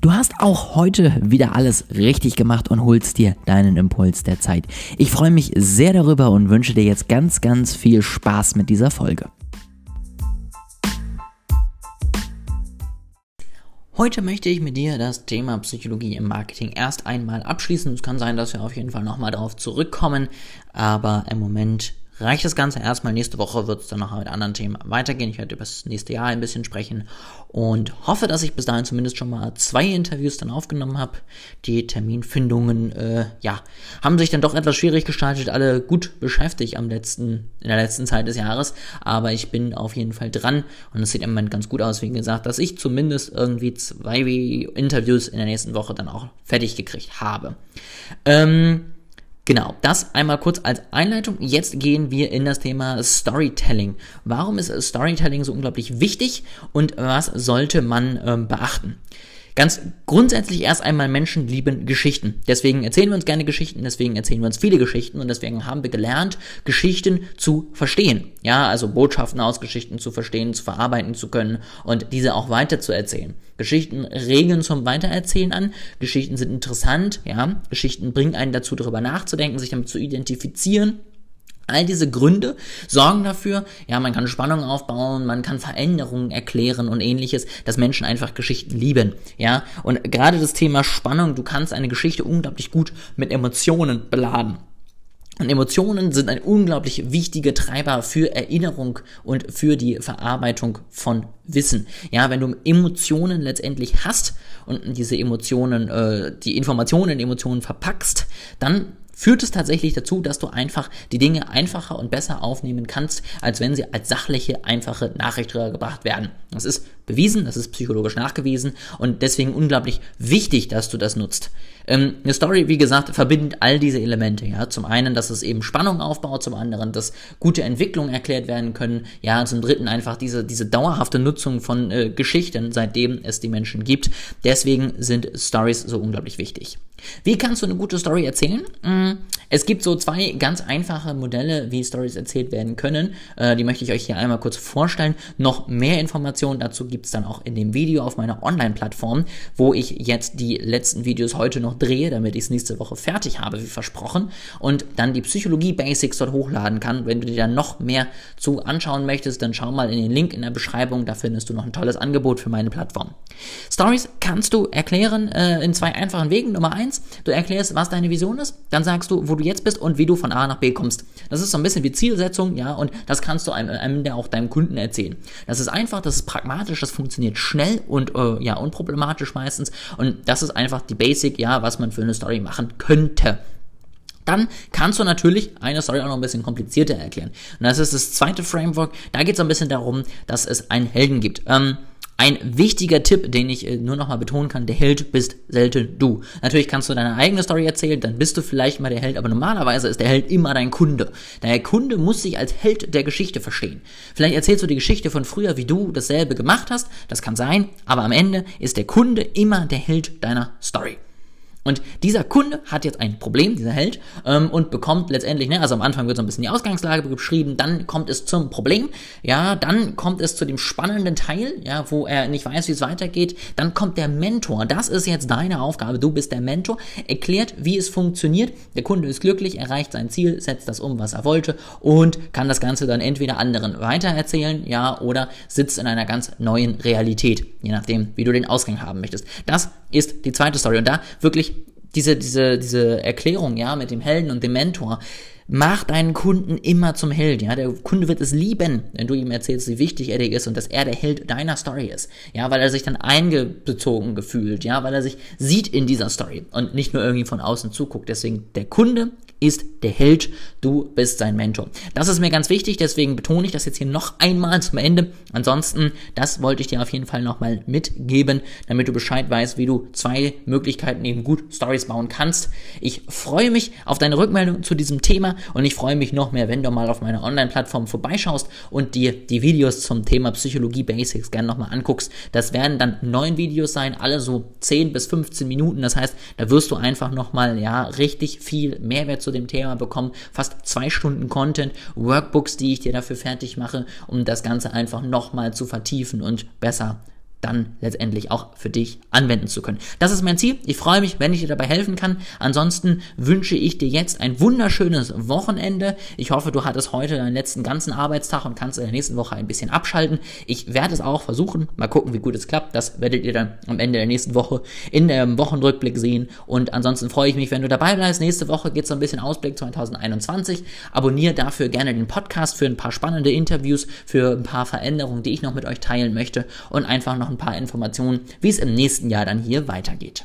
Du hast auch heute wieder alles richtig gemacht und holst dir deinen Impuls der Zeit. Ich freue mich sehr darüber und wünsche dir jetzt ganz, ganz viel Spaß mit dieser Folge. Heute möchte ich mit dir das Thema Psychologie im Marketing erst einmal abschließen. Es kann sein, dass wir auf jeden Fall nochmal darauf zurückkommen, aber im Moment reicht das Ganze erstmal. Nächste Woche wird es dann noch mit anderen Themen weitergehen. Ich werde über das nächste Jahr ein bisschen sprechen und hoffe, dass ich bis dahin zumindest schon mal zwei Interviews dann aufgenommen habe. Die Terminfindungen, äh, ja, haben sich dann doch etwas schwierig gestaltet, alle gut beschäftigt am letzten, in der letzten Zeit des Jahres, aber ich bin auf jeden Fall dran und es sieht im Moment ganz gut aus, wie gesagt, dass ich zumindest irgendwie zwei Interviews in der nächsten Woche dann auch fertig gekriegt habe. Ähm, Genau, das einmal kurz als Einleitung. Jetzt gehen wir in das Thema Storytelling. Warum ist Storytelling so unglaublich wichtig und was sollte man ähm, beachten? Ganz grundsätzlich erst einmal Menschen lieben Geschichten. Deswegen erzählen wir uns gerne Geschichten, deswegen erzählen wir uns viele Geschichten und deswegen haben wir gelernt, Geschichten zu verstehen. Ja, also Botschaften aus Geschichten zu verstehen, zu verarbeiten zu können und diese auch weiter zu erzählen. Geschichten regen zum Weitererzählen an. Geschichten sind interessant, ja. Geschichten bringen einen dazu, darüber nachzudenken, sich damit zu identifizieren All diese Gründe sorgen dafür, ja, man kann Spannung aufbauen, man kann Veränderungen erklären und ähnliches, dass Menschen einfach Geschichten lieben, ja. Und gerade das Thema Spannung, du kannst eine Geschichte unglaublich gut mit Emotionen beladen. Und Emotionen sind ein unglaublich wichtiger Treiber für Erinnerung und für die Verarbeitung von Wissen. Ja, wenn du Emotionen letztendlich hast und diese Emotionen, äh, die Informationen in Emotionen verpackst, dann führt es tatsächlich dazu, dass du einfach die Dinge einfacher und besser aufnehmen kannst, als wenn sie als sachliche, einfache Nachricht rübergebracht werden. Das ist bewiesen, das ist psychologisch nachgewiesen und deswegen unglaublich wichtig, dass du das nutzt. Ähm, eine Story, wie gesagt, verbindet all diese Elemente. Ja, zum einen, dass es eben Spannung aufbaut, zum anderen, dass gute Entwicklungen erklärt werden können. Ja, zum dritten einfach diese diese dauerhafte Nutzung von äh, Geschichten, seitdem es die Menschen gibt. Deswegen sind Stories so unglaublich wichtig. Wie kannst du eine gute Story erzählen? Mm, es gibt so zwei ganz einfache Modelle, wie Stories erzählt werden können. Äh, die möchte ich euch hier einmal kurz vorstellen. Noch mehr Informationen dazu gibt es dann auch in dem Video auf meiner Online-Plattform, wo ich jetzt die letzten Videos heute noch drehe, damit ich es nächste Woche fertig habe, wie versprochen. Und dann die Psychologie-Basics dort hochladen kann. Wenn du dir dann noch mehr zu anschauen möchtest, dann schau mal in den Link in der Beschreibung. Da findest du noch ein tolles Angebot für meine Plattform. Stories kannst du erklären äh, in zwei einfachen Wegen. Nummer eins, du erklärst, was deine Vision ist. Dann sagst du, wo du jetzt bist und wie du von A nach B kommst. Das ist so ein bisschen wie Zielsetzung, ja, und das kannst du einem, einem der auch deinem Kunden erzählen. Das ist einfach, das ist pragmatisch, das funktioniert schnell und äh, ja, unproblematisch meistens. Und das ist einfach die Basic, ja, was man für eine Story machen könnte. Dann kannst du natürlich eine Story auch noch ein bisschen komplizierter erklären. Und das ist das zweite Framework. Da geht es ein bisschen darum, dass es einen Helden gibt. Ähm, ein wichtiger Tipp, den ich äh, nur noch mal betonen kann, der Held bist selten du. Natürlich kannst du deine eigene Story erzählen, dann bist du vielleicht mal der Held, aber normalerweise ist der Held immer dein Kunde. Der Kunde muss sich als Held der Geschichte verstehen. Vielleicht erzählst du die Geschichte von früher, wie du dasselbe gemacht hast, das kann sein, aber am Ende ist der Kunde immer der Held deiner Story. Und dieser Kunde hat jetzt ein Problem, dieser Held, ähm, und bekommt letztendlich, ne, also am Anfang wird so ein bisschen die Ausgangslage beschrieben, dann kommt es zum Problem, ja, dann kommt es zu dem spannenden Teil, ja, wo er nicht weiß, wie es weitergeht, dann kommt der Mentor. Das ist jetzt deine Aufgabe, du bist der Mentor, erklärt, wie es funktioniert, der Kunde ist glücklich, erreicht sein Ziel, setzt das um, was er wollte und kann das Ganze dann entweder anderen weitererzählen, ja, oder sitzt in einer ganz neuen Realität, je nachdem, wie du den Ausgang haben möchtest. Das ist die zweite Story und da wirklich diese, diese, diese Erklärung, ja, mit dem Helden und dem Mentor, mach deinen Kunden immer zum Held, ja. Der Kunde wird es lieben, wenn du ihm erzählst, wie wichtig er dir ist und dass er der Held deiner Story ist. Ja, weil er sich dann eingezogen gefühlt, ja, weil er sich sieht in dieser Story und nicht nur irgendwie von außen zuguckt. Deswegen der Kunde ist der Held, du bist sein Mentor. Das ist mir ganz wichtig, deswegen betone ich das jetzt hier noch einmal zum Ende. Ansonsten, das wollte ich dir auf jeden Fall nochmal mitgeben, damit du Bescheid weißt, wie du zwei Möglichkeiten eben gut Stories bauen kannst. Ich freue mich auf deine Rückmeldung zu diesem Thema und ich freue mich noch mehr, wenn du mal auf meiner Online-Plattform vorbeischaust und dir die Videos zum Thema Psychologie Basics gerne nochmal anguckst. Das werden dann neun Videos sein, alle so 10 bis 15 Minuten. Das heißt, da wirst du einfach nochmal, ja, richtig viel Mehrwert zu dem Thema bekommen. Fast zwei Stunden Content, Workbooks, die ich dir dafür fertig mache, um das Ganze einfach nochmal zu vertiefen und besser dann letztendlich auch für dich anwenden zu können. Das ist mein Ziel. Ich freue mich, wenn ich dir dabei helfen kann. Ansonsten wünsche ich dir jetzt ein wunderschönes Wochenende. Ich hoffe, du hattest heute deinen letzten ganzen Arbeitstag und kannst in der nächsten Woche ein bisschen abschalten. Ich werde es auch versuchen. Mal gucken, wie gut es klappt. Das werdet ihr dann am Ende der nächsten Woche in dem Wochenrückblick sehen. Und ansonsten freue ich mich, wenn du dabei bleibst. Nächste Woche geht es so ein bisschen Ausblick 2021. Abonniere dafür gerne den Podcast für ein paar spannende Interviews, für ein paar Veränderungen, die ich noch mit euch teilen möchte und einfach noch ein paar Informationen, wie es im nächsten Jahr dann hier weitergeht.